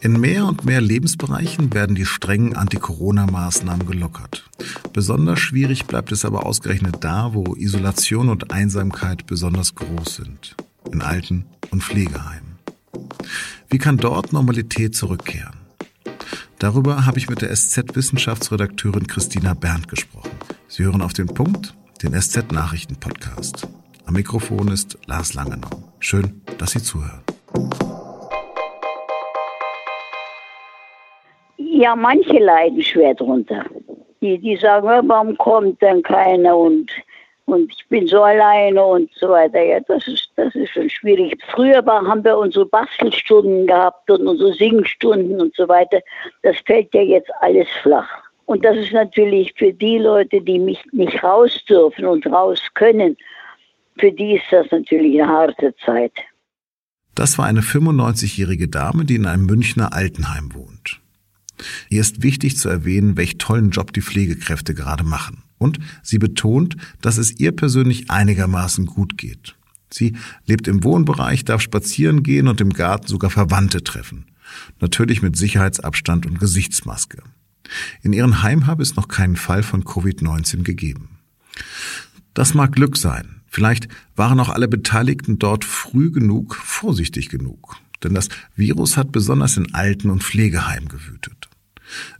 In mehr und mehr Lebensbereichen werden die strengen Anti-Corona-Maßnahmen gelockert. Besonders schwierig bleibt es aber ausgerechnet da, wo Isolation und Einsamkeit besonders groß sind. In Alten- und Pflegeheimen. Wie kann dort Normalität zurückkehren? Darüber habe ich mit der SZ-Wissenschaftsredakteurin Christina Berndt gesprochen. Sie hören auf den Punkt, den SZ-Nachrichten-Podcast. Am Mikrofon ist Lars Langenau. Schön, dass Sie zuhören. Ja, manche leiden schwer drunter. Die, die sagen, warum kommt denn keiner und, und ich bin so alleine und so weiter. Ja, das ist, das ist schon schwierig. Früher war, haben wir unsere Bastelstunden gehabt und unsere Singstunden und so weiter. Das fällt ja jetzt alles flach. Und das ist natürlich für die Leute, die mich nicht raus dürfen und raus können, für die ist das natürlich eine harte Zeit. Das war eine 95-jährige Dame, die in einem Münchner Altenheim wohnt. Hier ist wichtig zu erwähnen, welch tollen Job die Pflegekräfte gerade machen. Und sie betont, dass es ihr persönlich einigermaßen gut geht. Sie lebt im Wohnbereich, darf spazieren gehen und im Garten sogar Verwandte treffen. Natürlich mit Sicherheitsabstand und Gesichtsmaske. In ihrem Heim habe es noch keinen Fall von Covid-19 gegeben. Das mag Glück sein. Vielleicht waren auch alle Beteiligten dort früh genug, vorsichtig genug. Denn das Virus hat besonders in Alten- und Pflegeheimen gewütet.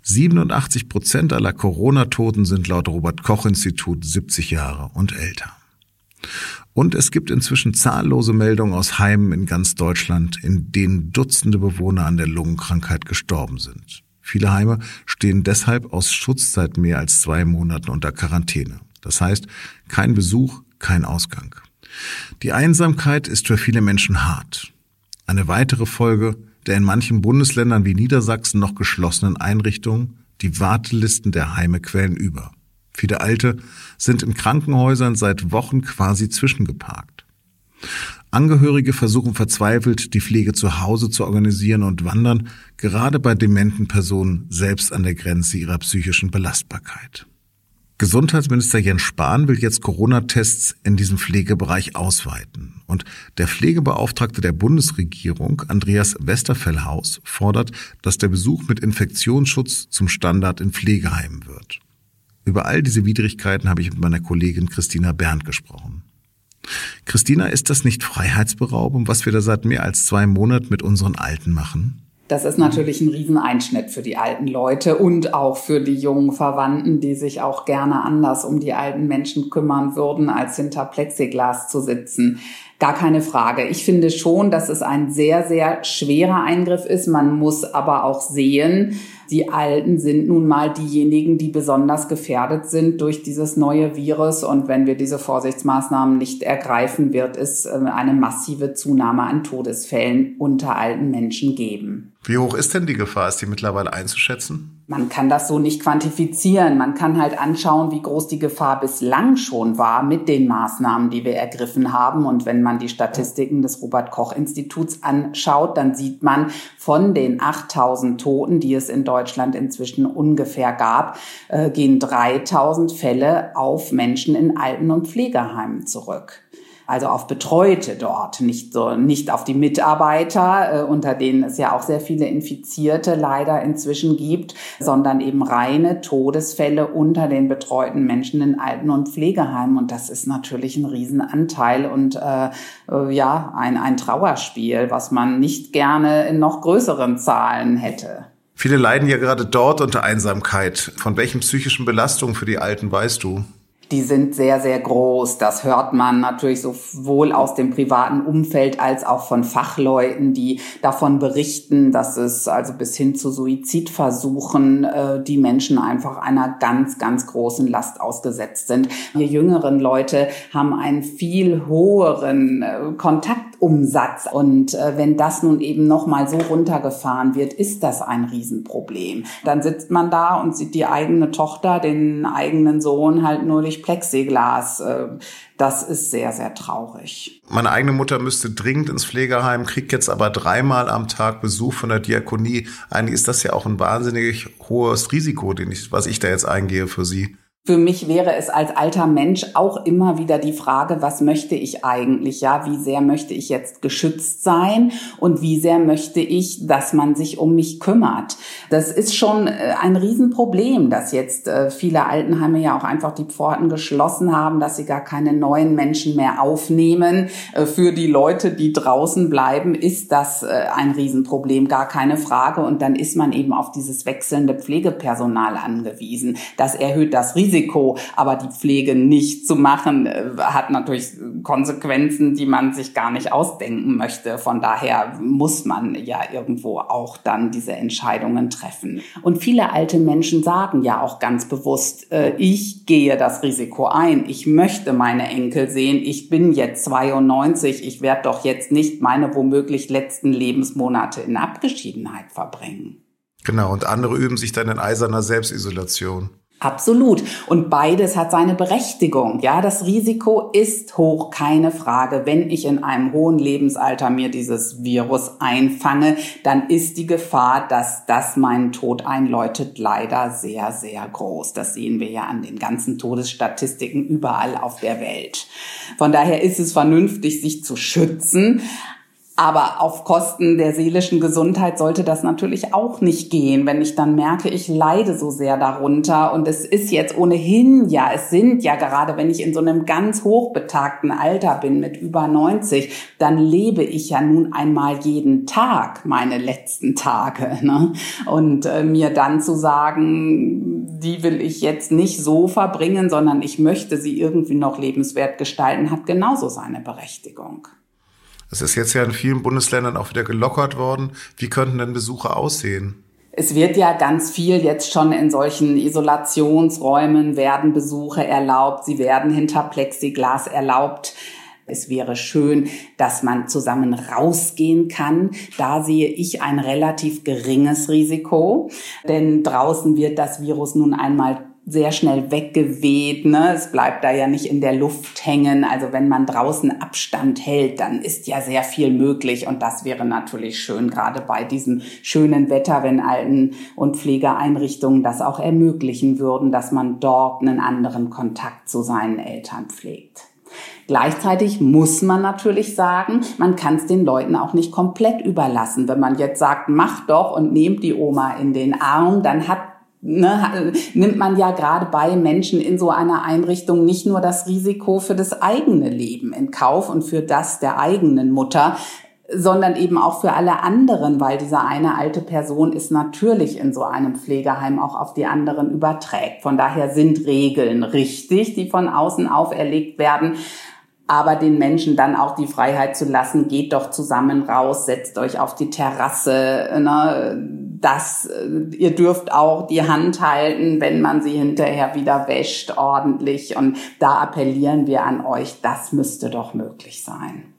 87 Prozent aller Corona-Toten sind laut Robert-Koch-Institut 70 Jahre und älter. Und es gibt inzwischen zahllose Meldungen aus Heimen in ganz Deutschland, in denen Dutzende Bewohner an der Lungenkrankheit gestorben sind. Viele Heime stehen deshalb aus Schutz seit mehr als zwei Monaten unter Quarantäne. Das heißt, kein Besuch, kein Ausgang. Die Einsamkeit ist für viele Menschen hart. Eine weitere Folge, der in manchen Bundesländern wie Niedersachsen noch geschlossenen Einrichtungen die Wartelisten der Heime quellen über. Viele Alte sind in Krankenhäusern seit Wochen quasi zwischengeparkt. Angehörige versuchen verzweifelt, die Pflege zu Hause zu organisieren und wandern gerade bei dementen Personen selbst an der Grenze ihrer psychischen Belastbarkeit. Gesundheitsminister Jens Spahn will jetzt Corona-Tests in diesem Pflegebereich ausweiten. Und der Pflegebeauftragte der Bundesregierung, Andreas Westerfellhaus, fordert, dass der Besuch mit Infektionsschutz zum Standard in Pflegeheimen wird. Über all diese Widrigkeiten habe ich mit meiner Kollegin Christina Berndt gesprochen. Christina, ist das nicht Freiheitsberaubung, was wir da seit mehr als zwei Monaten mit unseren Alten machen? Das ist natürlich ein Rieseneinschnitt für die alten Leute und auch für die jungen Verwandten, die sich auch gerne anders um die alten Menschen kümmern würden, als hinter Plexiglas zu sitzen. Gar keine Frage. Ich finde schon, dass es ein sehr, sehr schwerer Eingriff ist. Man muss aber auch sehen, die Alten sind nun mal diejenigen, die besonders gefährdet sind durch dieses neue Virus. Und wenn wir diese Vorsichtsmaßnahmen nicht ergreifen, wird es äh, eine massive Zunahme an Todesfällen unter alten Menschen geben. Wie hoch ist denn die Gefahr? Ist die mittlerweile einzuschätzen? Man kann das so nicht quantifizieren. Man kann halt anschauen, wie groß die Gefahr bislang schon war mit den Maßnahmen, die wir ergriffen haben. Und wenn man die Statistiken des Robert Koch Instituts anschaut, dann sieht man von den 8000 Toten, die es in Deutschland inzwischen ungefähr gab, äh, gehen 3000 Fälle auf Menschen in Alten- und Pflegeheimen zurück also auf Betreute dort, nicht so, nicht auf die Mitarbeiter, äh, unter denen es ja auch sehr viele Infizierte leider inzwischen gibt, sondern eben reine Todesfälle unter den betreuten Menschen in Alten- und Pflegeheimen. Und das ist natürlich ein Riesenanteil und äh, äh, ja, ein, ein Trauerspiel, was man nicht gerne in noch größeren Zahlen hätte. Viele leiden ja gerade dort unter Einsamkeit. Von welchen psychischen Belastungen für die Alten weißt du? Die sind sehr, sehr groß. Das hört man natürlich sowohl aus dem privaten Umfeld als auch von Fachleuten, die davon berichten, dass es also bis hin zu Suizidversuchen äh, die Menschen einfach einer ganz, ganz großen Last ausgesetzt sind. Wir jüngeren Leute haben einen viel höheren äh, Kontaktumsatz und äh, wenn das nun eben nochmal so runtergefahren wird, ist das ein Riesenproblem. Dann sitzt man da und sieht die eigene Tochter, den eigenen Sohn halt nur durch Plexiglas. Äh, das ist sehr, sehr traurig. Meine eigene Mutter müsste dringend ins Pflegeheim, kriegt jetzt aber dreimal am Tag Besuch von der Diakonie. Eigentlich ist das ja auch ein wahnsinnig hohes Risiko, den ich, was ich da jetzt eingehe für sie. Für mich wäre es als alter Mensch auch immer wieder die Frage, was möchte ich eigentlich? Ja, wie sehr möchte ich jetzt geschützt sein und wie sehr möchte ich, dass man sich um mich kümmert? Das ist schon äh, ein Riesenproblem, dass jetzt äh, viele Altenheime ja auch einfach die Pforten geschlossen haben, dass sie gar keine neuen Menschen mehr aufnehmen. Äh, für die Leute, die draußen bleiben, ist das ein Riesenproblem, gar keine Frage. Und dann ist man eben auf dieses wechselnde Pflegepersonal angewiesen. Das erhöht das Risiko Risiko, aber die Pflege nicht zu machen, äh, hat natürlich Konsequenzen, die man sich gar nicht ausdenken möchte. Von daher muss man ja irgendwo auch dann diese Entscheidungen treffen. Und viele alte Menschen sagen ja auch ganz bewusst, äh, ich gehe das Risiko ein, ich möchte meine Enkel sehen, ich bin jetzt 92, ich werde doch jetzt nicht meine womöglich letzten Lebensmonate in Abgeschiedenheit verbringen. Genau, und andere üben sich dann in eiserner Selbstisolation. Absolut. Und beides hat seine Berechtigung. Ja, das Risiko ist hoch, keine Frage. Wenn ich in einem hohen Lebensalter mir dieses Virus einfange, dann ist die Gefahr, dass das meinen Tod einläutet, leider sehr, sehr groß. Das sehen wir ja an den ganzen Todesstatistiken überall auf der Welt. Von daher ist es vernünftig, sich zu schützen. Aber auf Kosten der seelischen Gesundheit sollte das natürlich auch nicht gehen, wenn ich dann merke, ich leide so sehr darunter und es ist jetzt ohnehin ja, es sind ja gerade, wenn ich in so einem ganz hochbetagten Alter bin mit über 90, dann lebe ich ja nun einmal jeden Tag meine letzten Tage. Ne? Und äh, mir dann zu sagen, die will ich jetzt nicht so verbringen, sondern ich möchte sie irgendwie noch lebenswert gestalten, hat genauso seine Berechtigung. Es ist jetzt ja in vielen Bundesländern auch wieder gelockert worden. Wie könnten denn Besuche aussehen? Es wird ja ganz viel jetzt schon in solchen Isolationsräumen werden Besuche erlaubt. Sie werden hinter Plexiglas erlaubt. Es wäre schön, dass man zusammen rausgehen kann. Da sehe ich ein relativ geringes Risiko, denn draußen wird das Virus nun einmal sehr schnell weggeweht. Ne? Es bleibt da ja nicht in der Luft hängen. Also wenn man draußen Abstand hält, dann ist ja sehr viel möglich. Und das wäre natürlich schön, gerade bei diesem schönen Wetter, wenn Alten- und Pflegeeinrichtungen das auch ermöglichen würden, dass man dort einen anderen Kontakt zu seinen Eltern pflegt. Gleichzeitig muss man natürlich sagen, man kann es den Leuten auch nicht komplett überlassen. Wenn man jetzt sagt, macht doch und nehmt die Oma in den Arm, dann hat ne, nimmt man ja gerade bei Menschen in so einer Einrichtung nicht nur das Risiko für das eigene Leben in Kauf und für das der eigenen Mutter, sondern eben auch für alle anderen, weil diese eine alte Person ist natürlich in so einem Pflegeheim auch auf die anderen überträgt. Von daher sind Regeln richtig, die von außen auferlegt werden aber den Menschen dann auch die Freiheit zu lassen, geht doch zusammen raus, setzt euch auf die Terrasse, ne? Das, äh, ihr dürft auch die Hand halten, wenn man sie hinterher wieder wäscht, ordentlich. Und da appellieren wir an euch, das müsste doch möglich sein.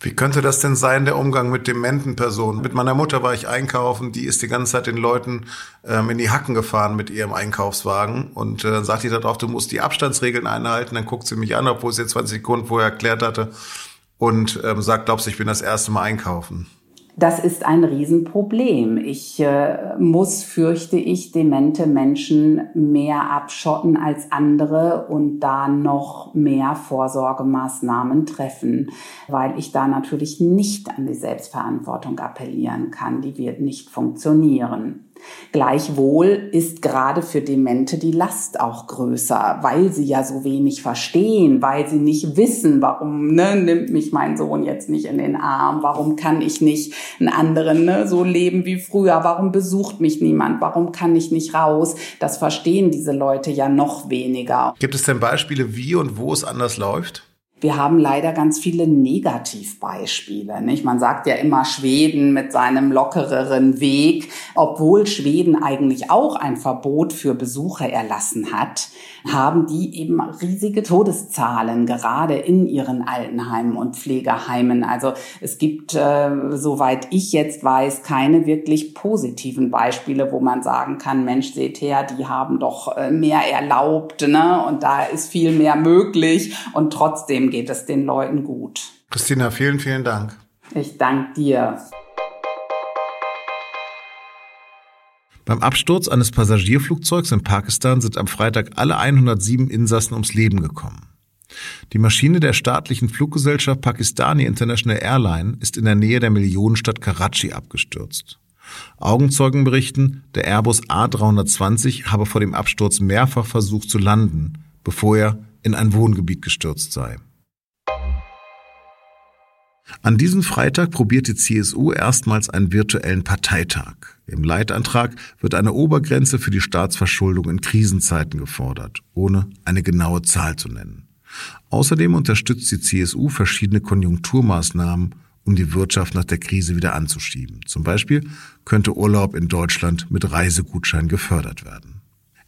Wie könnte das denn sein, der Umgang mit dementen Personen? Mit meiner Mutter war ich einkaufen, die ist die ganze Zeit den Leuten ähm, in die Hacken gefahren mit ihrem Einkaufswagen. Und äh, dann sagt die darauf, du musst die Abstandsregeln einhalten. Dann guckt sie mich an, obwohl sie jetzt 20 Sekunden vorher erklärt hatte. Und ähm, sagt, glaubst du, ich bin das erste Mal einkaufen. Das ist ein Riesenproblem. Ich äh, muss, fürchte ich, demente Menschen mehr abschotten als andere und da noch mehr Vorsorgemaßnahmen treffen, weil ich da natürlich nicht an die Selbstverantwortung appellieren kann. Die wird nicht funktionieren. Gleichwohl ist gerade für Demente die Last auch größer, weil sie ja so wenig verstehen, weil sie nicht wissen, warum ne, nimmt mich mein Sohn jetzt nicht in den Arm, warum kann ich nicht einen anderen ne, so leben wie früher, warum besucht mich niemand, warum kann ich nicht raus. Das verstehen diese Leute ja noch weniger. Gibt es denn Beispiele, wie und wo es anders läuft? Wir haben leider ganz viele Negativbeispiele. Nicht? Man sagt ja immer Schweden mit seinem lockereren Weg, obwohl Schweden eigentlich auch ein Verbot für Besucher erlassen hat haben die eben riesige Todeszahlen, gerade in ihren Altenheimen und Pflegeheimen. Also es gibt, äh, soweit ich jetzt weiß, keine wirklich positiven Beispiele, wo man sagen kann, Mensch, seht her, die haben doch äh, mehr erlaubt, ne? Und da ist viel mehr möglich und trotzdem geht es den Leuten gut. Christina, vielen, vielen Dank. Ich danke dir. Beim Absturz eines Passagierflugzeugs in Pakistan sind am Freitag alle 107 Insassen ums Leben gekommen. Die Maschine der staatlichen Fluggesellschaft Pakistani International Airline ist in der Nähe der Millionenstadt Karachi abgestürzt. Augenzeugen berichten, der Airbus A320 habe vor dem Absturz mehrfach versucht zu landen, bevor er in ein Wohngebiet gestürzt sei. An diesem Freitag probiert die CSU erstmals einen virtuellen Parteitag. Im Leitantrag wird eine Obergrenze für die Staatsverschuldung in Krisenzeiten gefordert, ohne eine genaue Zahl zu nennen. Außerdem unterstützt die CSU verschiedene Konjunkturmaßnahmen, um die Wirtschaft nach der Krise wieder anzuschieben. Zum Beispiel könnte Urlaub in Deutschland mit Reisegutschein gefördert werden.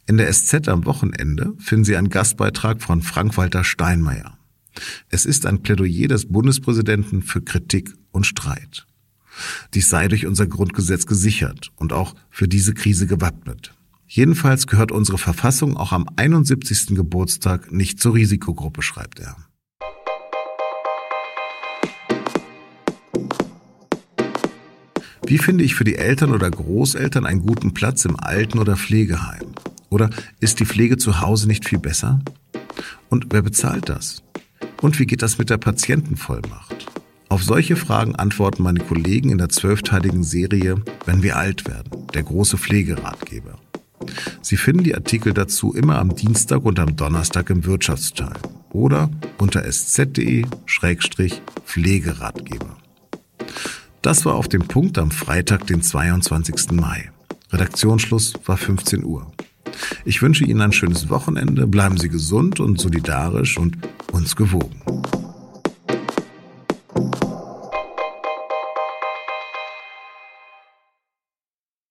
In der SZ am Wochenende finden Sie einen Gastbeitrag von Frank-Walter Steinmeier. Es ist ein Plädoyer des Bundespräsidenten für Kritik und Streit. Dies sei durch unser Grundgesetz gesichert und auch für diese Krise gewappnet. Jedenfalls gehört unsere Verfassung auch am 71. Geburtstag nicht zur Risikogruppe, schreibt er. Wie finde ich für die Eltern oder Großeltern einen guten Platz im Alten- oder Pflegeheim? Oder ist die Pflege zu Hause nicht viel besser? Und wer bezahlt das? Und wie geht das mit der Patientenvollmacht? Auf solche Fragen antworten meine Kollegen in der zwölfteiligen Serie Wenn wir alt werden, der große Pflegeratgeber. Sie finden die Artikel dazu immer am Dienstag und am Donnerstag im Wirtschaftsteil oder unter sz.de-pflegeratgeber. Das war auf dem Punkt am Freitag, den 22. Mai. Redaktionsschluss war 15 Uhr. Ich wünsche Ihnen ein schönes Wochenende, bleiben Sie gesund und solidarisch und uns gewogen.